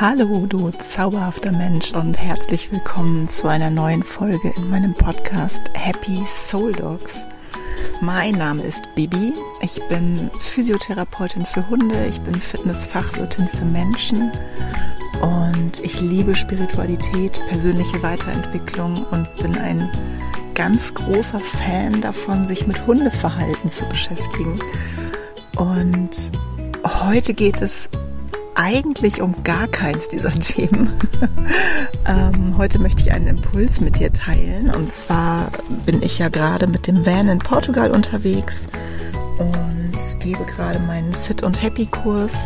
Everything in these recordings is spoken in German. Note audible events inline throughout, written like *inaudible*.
Hallo, du zauberhafter Mensch und herzlich willkommen zu einer neuen Folge in meinem Podcast Happy Soul Dogs. Mein Name ist Bibi. Ich bin Physiotherapeutin für Hunde. Ich bin Fitnessfachwirtin für Menschen. Und ich liebe Spiritualität, persönliche Weiterentwicklung und bin ein ganz großer Fan davon, sich mit Hundeverhalten zu beschäftigen. Und heute geht es eigentlich um gar keins dieser *laughs* Themen. ähm, heute möchte ich einen Impuls mit dir teilen. Und zwar bin ich ja gerade mit dem Van in Portugal unterwegs und gebe gerade meinen Fit und Happy Kurs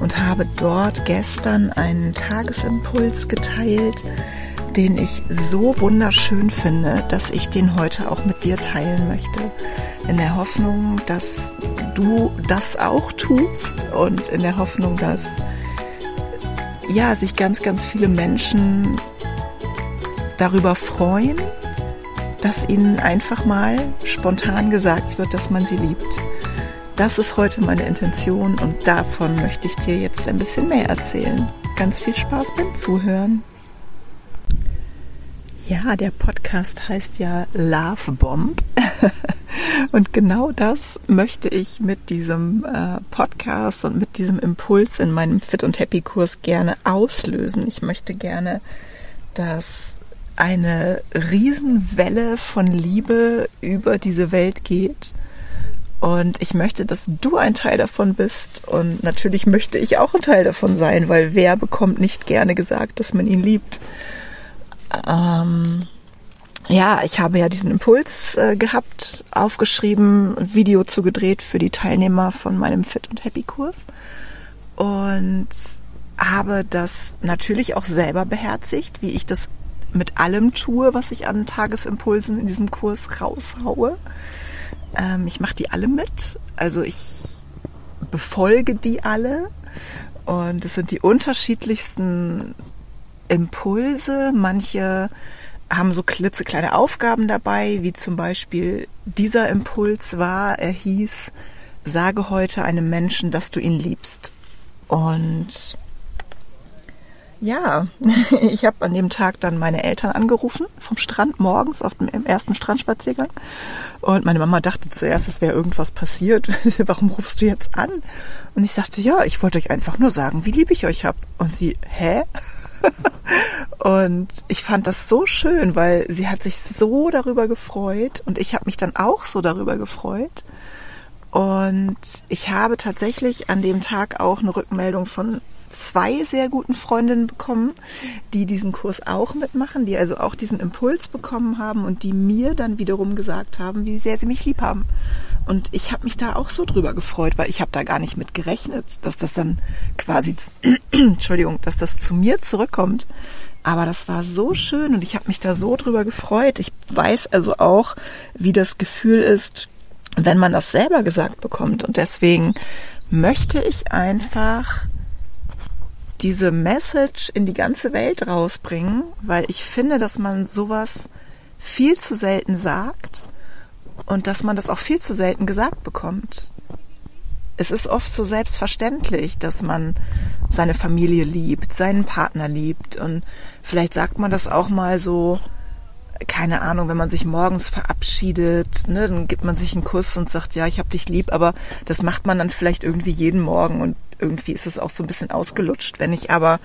und habe dort gestern einen Tagesimpuls geteilt, den ich so wunderschön finde, dass ich den heute auch mit dir teilen möchte. In der Hoffnung, dass du das auch tust und in der Hoffnung, dass ja, sich ganz, ganz viele Menschen darüber freuen, dass ihnen einfach mal spontan gesagt wird, dass man sie liebt. Das ist heute meine Intention und davon möchte ich dir jetzt ein bisschen mehr erzählen. Ganz viel Spaß beim Zuhören. Ja, der Podcast heißt ja Love Bomb. *laughs* und genau das möchte ich mit diesem äh, Podcast und mit diesem Impuls in meinem Fit und Happy Kurs gerne auslösen. Ich möchte gerne, dass eine Riesenwelle von Liebe über diese Welt geht. Und ich möchte, dass du ein Teil davon bist. Und natürlich möchte ich auch ein Teil davon sein, weil wer bekommt nicht gerne gesagt, dass man ihn liebt? Ähm, ja, ich habe ja diesen Impuls äh, gehabt, aufgeschrieben, ein Video zugedreht für die Teilnehmer von meinem Fit und Happy Kurs. Und habe das natürlich auch selber beherzigt, wie ich das mit allem tue, was ich an Tagesimpulsen in diesem Kurs raushaue. Ähm, ich mache die alle mit, also ich befolge die alle. Und es sind die unterschiedlichsten Impulse, manche haben so klitzekleine Aufgaben dabei, wie zum Beispiel dieser Impuls war, er hieß, sage heute einem Menschen, dass du ihn liebst. Und ja, *laughs* ich habe an dem Tag dann meine Eltern angerufen vom Strand morgens auf dem ersten Strandspaziergang. Und meine Mama dachte zuerst, es wäre irgendwas passiert. *laughs* Warum rufst du jetzt an? Und ich sagte, ja, ich wollte euch einfach nur sagen, wie lieb ich euch hab. Und sie, hä? *laughs* und ich fand das so schön, weil sie hat sich so darüber gefreut und ich habe mich dann auch so darüber gefreut. Und ich habe tatsächlich an dem Tag auch eine Rückmeldung von zwei sehr guten Freundinnen bekommen, die diesen Kurs auch mitmachen, die also auch diesen Impuls bekommen haben und die mir dann wiederum gesagt haben, wie sehr sie mich lieb haben. Und ich habe mich da auch so drüber gefreut, weil ich habe da gar nicht mit gerechnet, dass das dann quasi, *clears throat* Entschuldigung, dass das zu mir zurückkommt. Aber das war so schön und ich habe mich da so drüber gefreut. Ich weiß also auch, wie das Gefühl ist, wenn man das selber gesagt bekommt. Und deswegen möchte ich einfach diese Message in die ganze Welt rausbringen, weil ich finde, dass man sowas viel zu selten sagt und dass man das auch viel zu selten gesagt bekommt. Es ist oft so selbstverständlich, dass man seine Familie liebt, seinen Partner liebt und vielleicht sagt man das auch mal so, keine Ahnung, wenn man sich morgens verabschiedet, ne, dann gibt man sich einen Kuss und sagt, ja, ich hab dich lieb, aber das macht man dann vielleicht irgendwie jeden Morgen und irgendwie ist es auch so ein bisschen ausgelutscht. Wenn ich aber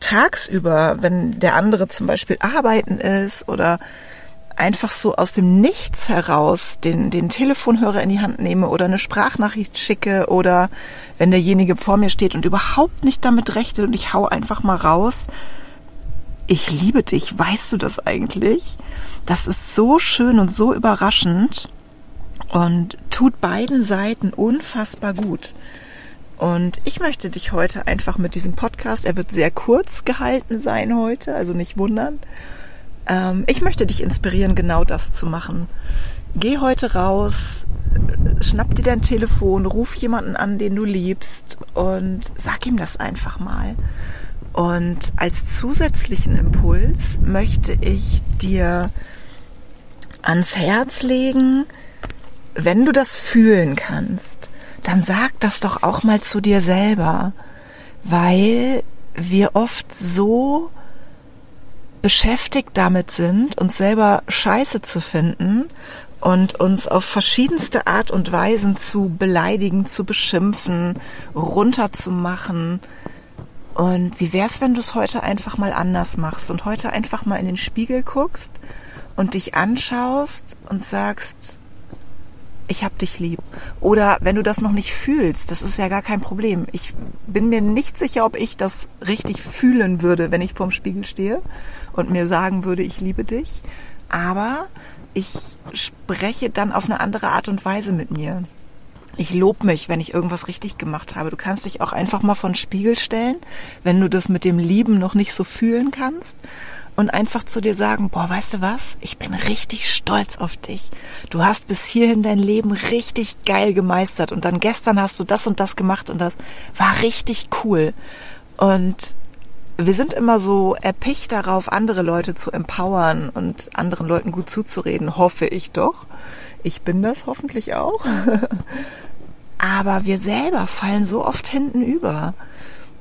tagsüber, wenn der andere zum Beispiel arbeiten ist oder einfach so aus dem Nichts heraus den, den Telefonhörer in die Hand nehme oder eine Sprachnachricht schicke oder wenn derjenige vor mir steht und überhaupt nicht damit rechnet und ich hau einfach mal raus, ich liebe dich, weißt du das eigentlich? Das ist so schön und so überraschend und tut beiden Seiten unfassbar gut. Und ich möchte dich heute einfach mit diesem Podcast, er wird sehr kurz gehalten sein heute, also nicht wundern, ähm, ich möchte dich inspirieren, genau das zu machen. Geh heute raus, schnapp dir dein Telefon, ruf jemanden an, den du liebst und sag ihm das einfach mal. Und als zusätzlichen Impuls möchte ich dir ans Herz legen, wenn du das fühlen kannst, dann sag das doch auch mal zu dir selber, weil wir oft so beschäftigt damit sind, uns selber scheiße zu finden und uns auf verschiedenste Art und Weisen zu beleidigen, zu beschimpfen, runterzumachen. Und wie wär's, wenn du es heute einfach mal anders machst und heute einfach mal in den Spiegel guckst und dich anschaust und sagst, ich hab dich lieb. Oder wenn du das noch nicht fühlst, das ist ja gar kein Problem. Ich bin mir nicht sicher, ob ich das richtig fühlen würde, wenn ich vorm Spiegel stehe und mir sagen würde, ich liebe dich. Aber ich spreche dann auf eine andere Art und Weise mit mir. Ich lob mich, wenn ich irgendwas richtig gemacht habe. Du kannst dich auch einfach mal vor den Spiegel stellen, wenn du das mit dem Lieben noch nicht so fühlen kannst und einfach zu dir sagen, boah, weißt du was? Ich bin richtig stolz auf dich. Du hast bis hierhin dein Leben richtig geil gemeistert und dann gestern hast du das und das gemacht und das war richtig cool. Und wir sind immer so erpicht darauf, andere Leute zu empowern und anderen Leuten gut zuzureden, hoffe ich doch. Ich bin das hoffentlich auch. *laughs* Aber wir selber fallen so oft hinten über.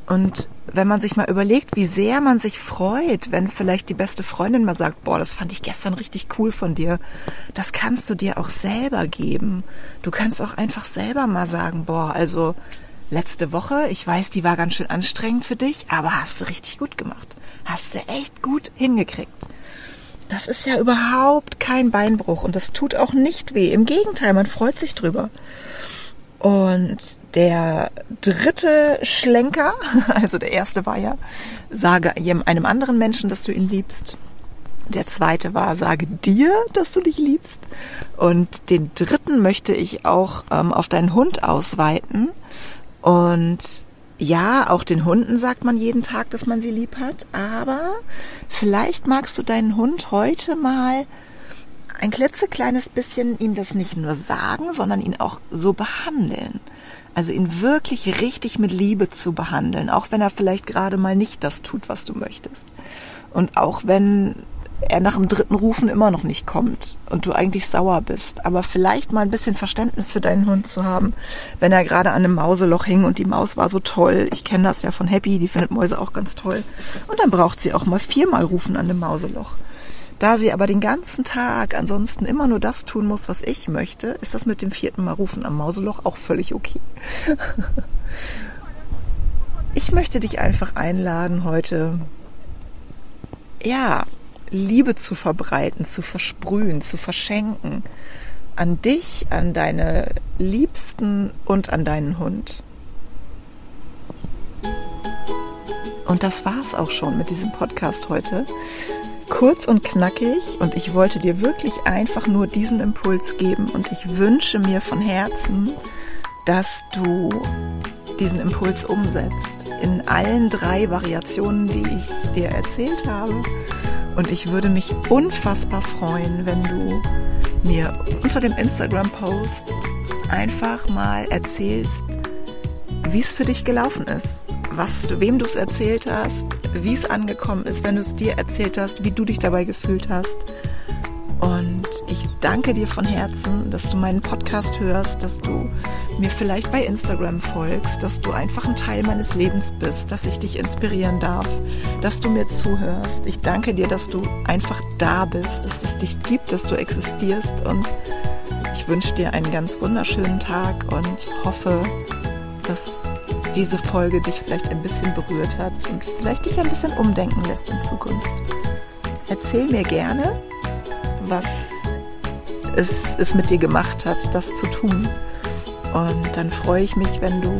Und wenn man sich mal überlegt, wie sehr man sich freut, wenn vielleicht die beste Freundin mal sagt, boah, das fand ich gestern richtig cool von dir, das kannst du dir auch selber geben. Du kannst auch einfach selber mal sagen, boah, also letzte Woche, ich weiß, die war ganz schön anstrengend für dich, aber hast du richtig gut gemacht. Hast du echt gut hingekriegt. Das ist ja überhaupt kein Beinbruch und das tut auch nicht weh. Im Gegenteil, man freut sich drüber. Und der dritte Schlenker, *laughs* also der erste war ja, sage einem anderen Menschen, dass du ihn liebst. Der zweite war, sage dir, dass du dich liebst. Und den dritten möchte ich auch ähm, auf deinen Hund ausweiten. Und ja, auch den Hunden sagt man jeden Tag, dass man sie lieb hat. Aber vielleicht magst du deinen Hund heute mal ein klitzekleines bisschen ihm das nicht nur sagen, sondern ihn auch so behandeln. Also ihn wirklich richtig mit Liebe zu behandeln, auch wenn er vielleicht gerade mal nicht das tut, was du möchtest. Und auch wenn er nach dem dritten Rufen immer noch nicht kommt und du eigentlich sauer bist, aber vielleicht mal ein bisschen Verständnis für deinen Hund zu haben, wenn er gerade an einem Mauseloch hing und die Maus war so toll. Ich kenne das ja von Happy, die findet Mäuse auch ganz toll. Und dann braucht sie auch mal viermal rufen an einem Mauseloch. Da sie aber den ganzen Tag ansonsten immer nur das tun muss, was ich möchte, ist das mit dem vierten Mal rufen am Mauseloch auch völlig okay. *laughs* ich möchte dich einfach einladen, heute, ja, Liebe zu verbreiten, zu versprühen, zu verschenken. An dich, an deine Liebsten und an deinen Hund. Und das war's auch schon mit diesem Podcast heute kurz und knackig und ich wollte dir wirklich einfach nur diesen Impuls geben und ich wünsche mir von Herzen, dass du diesen Impuls umsetzt in allen drei Variationen, die ich dir erzählt habe. Und ich würde mich unfassbar freuen, wenn du mir unter dem Instagram-Post einfach mal erzählst, wie es für dich gelaufen ist, was wem du es erzählt hast, wie es angekommen ist, wenn du es dir erzählt hast, wie du dich dabei gefühlt hast. Und ich danke dir von Herzen, dass du meinen Podcast hörst, dass du mir vielleicht bei Instagram folgst, dass du einfach ein Teil meines Lebens bist, dass ich dich inspirieren darf, dass du mir zuhörst. Ich danke dir, dass du einfach da bist, dass es dich gibt, dass du existierst und ich wünsche dir einen ganz wunderschönen Tag und hoffe, dass diese Folge dich vielleicht ein bisschen berührt hat und vielleicht dich ein bisschen umdenken lässt in Zukunft. Erzähl mir gerne, was es, es mit dir gemacht hat, das zu tun. Und dann freue ich mich, wenn du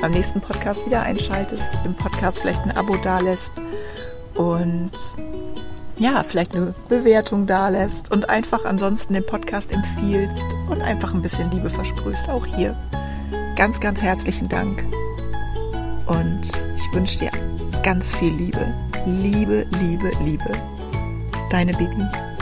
beim nächsten Podcast wieder einschaltest, dem Podcast vielleicht ein Abo dalässt und ja, vielleicht eine Bewertung dalässt und einfach ansonsten den Podcast empfiehlst und einfach ein bisschen Liebe versprühst, auch hier. Ganz, ganz herzlichen Dank. Und ich wünsche dir ganz viel Liebe. Liebe, Liebe, Liebe. Deine Bibi.